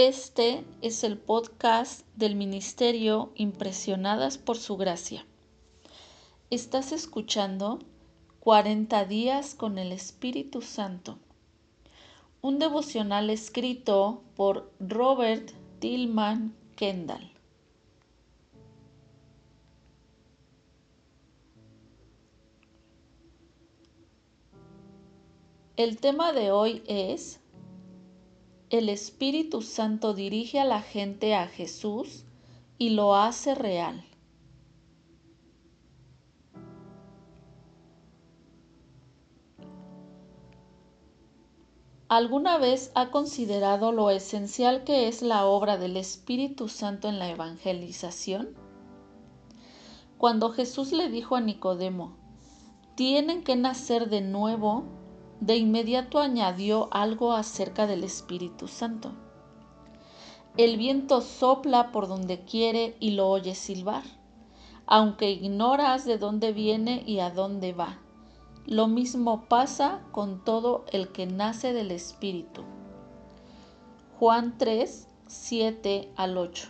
Este es el podcast del Ministerio Impresionadas por Su Gracia. Estás escuchando 40 días con el Espíritu Santo, un devocional escrito por Robert Tillman Kendall. El tema de hoy es el Espíritu Santo dirige a la gente a Jesús y lo hace real. ¿Alguna vez ha considerado lo esencial que es la obra del Espíritu Santo en la evangelización? Cuando Jesús le dijo a Nicodemo, tienen que nacer de nuevo, de inmediato añadió algo acerca del Espíritu Santo. El viento sopla por donde quiere y lo oyes silbar, aunque ignoras de dónde viene y a dónde va. Lo mismo pasa con todo el que nace del Espíritu. Juan 3, 7 al 8.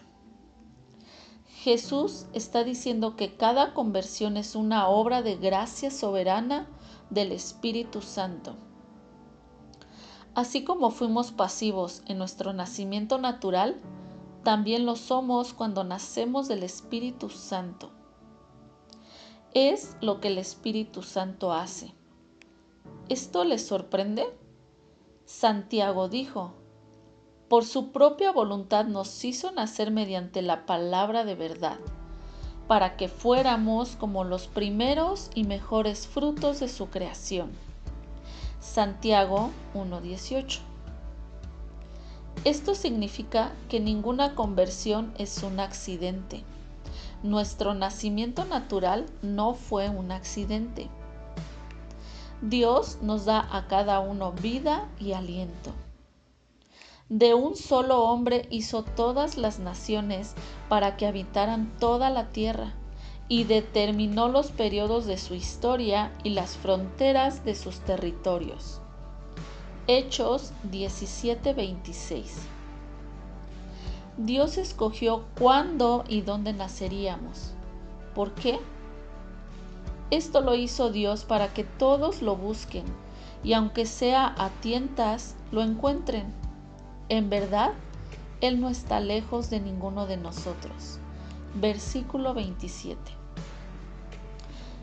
Jesús está diciendo que cada conversión es una obra de gracia soberana del Espíritu Santo. Así como fuimos pasivos en nuestro nacimiento natural, también lo somos cuando nacemos del Espíritu Santo. Es lo que el Espíritu Santo hace. ¿Esto les sorprende? Santiago dijo, por su propia voluntad nos hizo nacer mediante la palabra de verdad para que fuéramos como los primeros y mejores frutos de su creación. Santiago 1.18 Esto significa que ninguna conversión es un accidente. Nuestro nacimiento natural no fue un accidente. Dios nos da a cada uno vida y aliento. De un solo hombre hizo todas las naciones para que habitaran toda la tierra y determinó los periodos de su historia y las fronteras de sus territorios. Hechos 17:26 Dios escogió cuándo y dónde naceríamos. ¿Por qué? Esto lo hizo Dios para que todos lo busquen y aunque sea a tientas, lo encuentren en verdad, Él no está lejos de ninguno de nosotros. Versículo 27.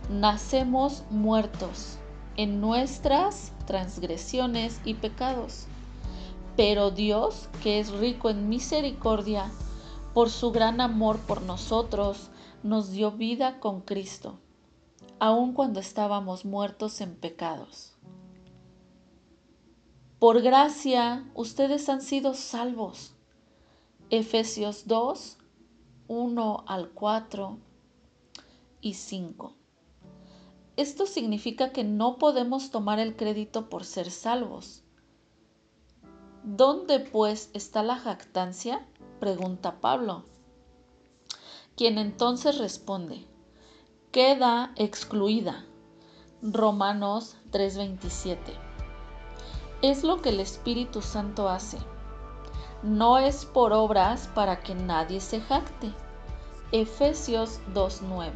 Nacemos muertos en nuestras transgresiones y pecados, pero Dios, que es rico en misericordia, por su gran amor por nosotros, nos dio vida con Cristo, aun cuando estábamos muertos en pecados. Por gracia ustedes han sido salvos. Efesios 2, 1 al 4 y 5. Esto significa que no podemos tomar el crédito por ser salvos. ¿Dónde pues está la jactancia? pregunta Pablo, quien entonces responde, queda excluida. Romanos 3:27 es lo que el Espíritu Santo hace. No es por obras para que nadie se jacte. Efesios 2.9.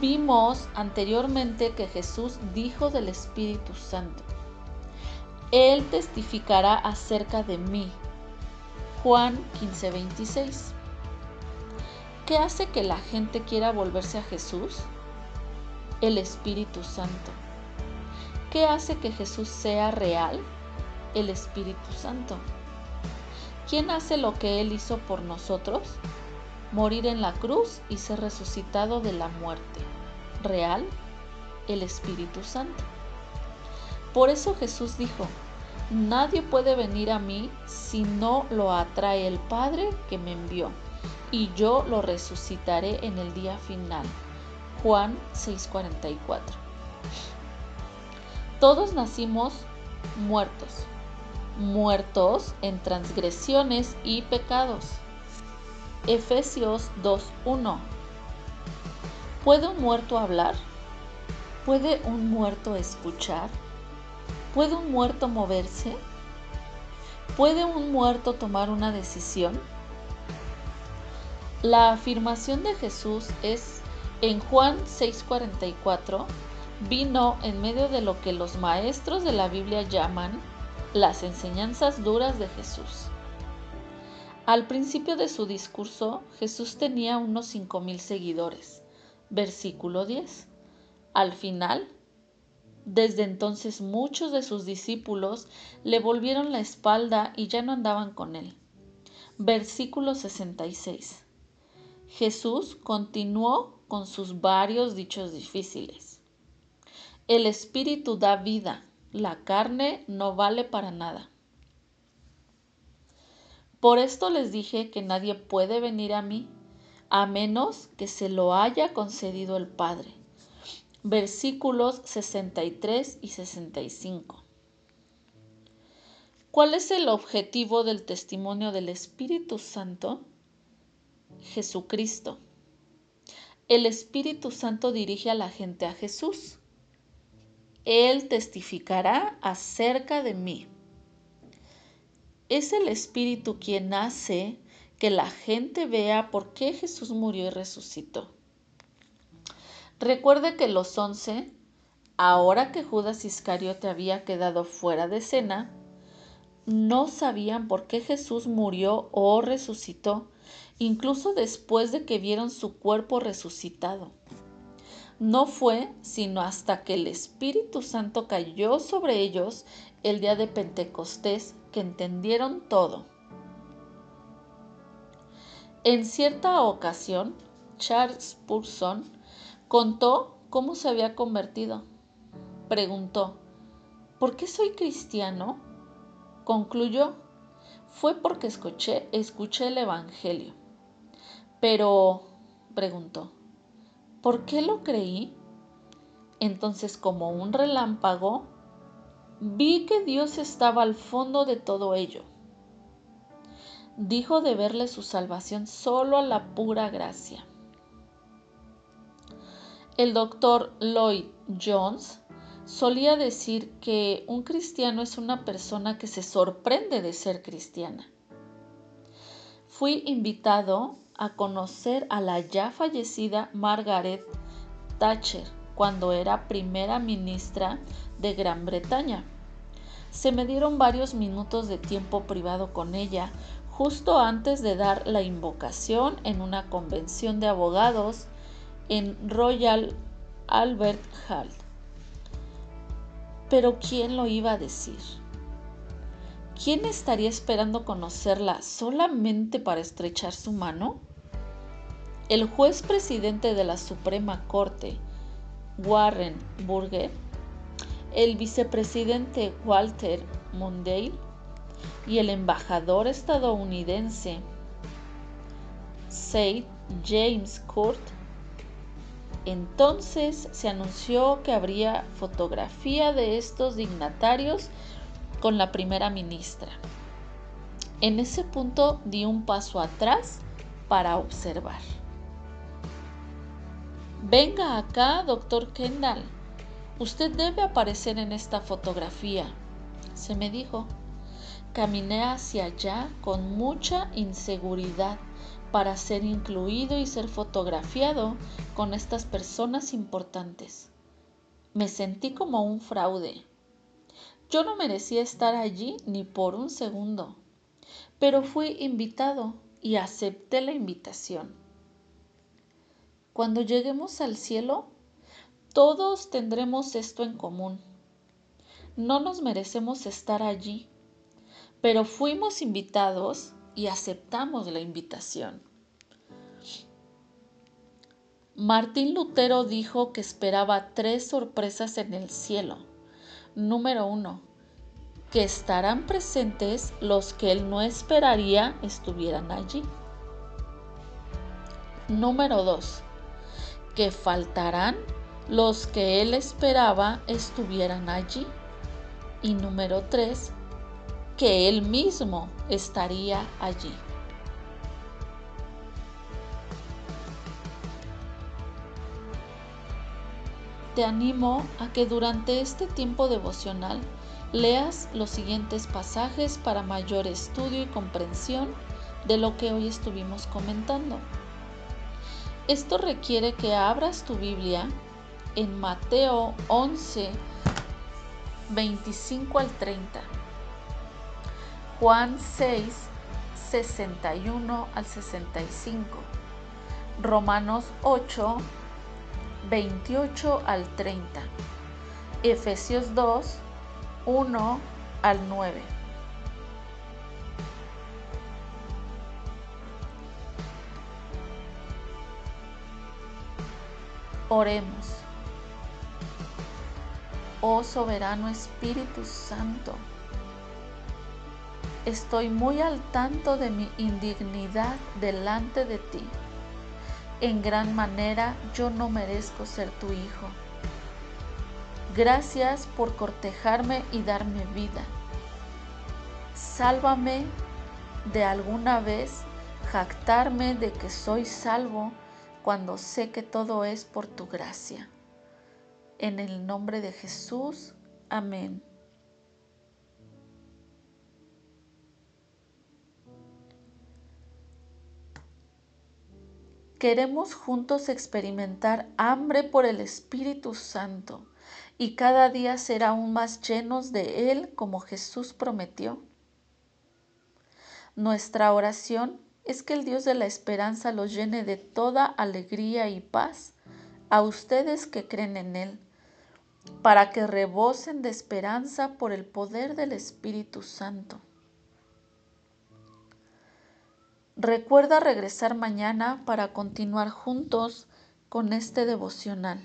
Vimos anteriormente que Jesús dijo del Espíritu Santo. Él testificará acerca de mí. Juan 15:26. ¿Qué hace que la gente quiera volverse a Jesús? El Espíritu Santo. ¿Qué hace que Jesús sea real? El Espíritu Santo. ¿Quién hace lo que Él hizo por nosotros? Morir en la cruz y ser resucitado de la muerte. ¿Real? El Espíritu Santo. Por eso Jesús dijo, Nadie puede venir a mí si no lo atrae el Padre que me envió, y yo lo resucitaré en el día final. Juan 6:44 todos nacimos muertos, muertos en transgresiones y pecados. Efesios 2.1 ¿Puede un muerto hablar? ¿Puede un muerto escuchar? ¿Puede un muerto moverse? ¿Puede un muerto tomar una decisión? La afirmación de Jesús es en Juan 6:44, vino en medio de lo que los maestros de la Biblia llaman las enseñanzas duras de Jesús. Al principio de su discurso, Jesús tenía unos cinco mil seguidores. Versículo 10. Al final, desde entonces muchos de sus discípulos le volvieron la espalda y ya no andaban con él. Versículo 66. Jesús continuó con sus varios dichos difíciles. El espíritu da vida, la carne no vale para nada. Por esto les dije que nadie puede venir a mí a menos que se lo haya concedido el Padre. Versículos 63 y 65. ¿Cuál es el objetivo del testimonio del Espíritu Santo? Jesucristo. El Espíritu Santo dirige a la gente a Jesús. Él testificará acerca de mí. Es el Espíritu quien hace que la gente vea por qué Jesús murió y resucitó. Recuerde que los once, ahora que Judas Iscariote había quedado fuera de cena, no sabían por qué Jesús murió o resucitó, incluso después de que vieron su cuerpo resucitado. No fue sino hasta que el Espíritu Santo cayó sobre ellos el día de Pentecostés que entendieron todo. En cierta ocasión, Charles Purson contó cómo se había convertido. Preguntó, ¿por qué soy cristiano? Concluyó, fue porque escuché, escuché el Evangelio. Pero, preguntó, ¿por qué lo creí? Entonces, como un relámpago, vi que Dios estaba al fondo de todo ello. Dijo de verle su salvación solo a la pura gracia. El doctor Lloyd Jones solía decir que un cristiano es una persona que se sorprende de ser cristiana. Fui invitado a conocer a la ya fallecida Margaret Thatcher cuando era primera ministra de Gran Bretaña. Se me dieron varios minutos de tiempo privado con ella justo antes de dar la invocación en una convención de abogados en Royal Albert Hall. Pero ¿quién lo iba a decir? ¿Quién estaría esperando conocerla solamente para estrechar su mano? El juez presidente de la Suprema Corte, Warren Burger, el vicepresidente Walter Mondale y el embajador estadounidense Said James Court. Entonces se anunció que habría fotografía de estos dignatarios con la primera ministra. En ese punto di un paso atrás para observar. Venga acá, doctor Kendall. Usted debe aparecer en esta fotografía, se me dijo. Caminé hacia allá con mucha inseguridad para ser incluido y ser fotografiado con estas personas importantes. Me sentí como un fraude. Yo no merecía estar allí ni por un segundo, pero fui invitado y acepté la invitación. Cuando lleguemos al cielo, todos tendremos esto en común. No nos merecemos estar allí, pero fuimos invitados y aceptamos la invitación. Martín Lutero dijo que esperaba tres sorpresas en el cielo. Número uno, que estarán presentes los que él no esperaría estuvieran allí. Número dos, que faltarán los que él esperaba estuvieran allí. Y número tres, que él mismo estaría allí. Te animo a que durante este tiempo devocional leas los siguientes pasajes para mayor estudio y comprensión de lo que hoy estuvimos comentando. Esto requiere que abras tu Biblia en Mateo 11, 25 al 30, Juan 6, 61 al 65, Romanos 8, 28 al 30, Efesios 2, 1 al 9. Oremos. Oh soberano Espíritu Santo, estoy muy al tanto de mi indignidad delante de ti. En gran manera yo no merezco ser tu hijo. Gracias por cortejarme y darme vida. Sálvame de alguna vez jactarme de que soy salvo cuando sé que todo es por tu gracia. En el nombre de Jesús, amén. Queremos juntos experimentar hambre por el Espíritu Santo y cada día ser aún más llenos de Él como Jesús prometió. Nuestra oración es que el Dios de la esperanza los llene de toda alegría y paz a ustedes que creen en Él, para que rebosen de esperanza por el poder del Espíritu Santo. Recuerda regresar mañana para continuar juntos con este devocional.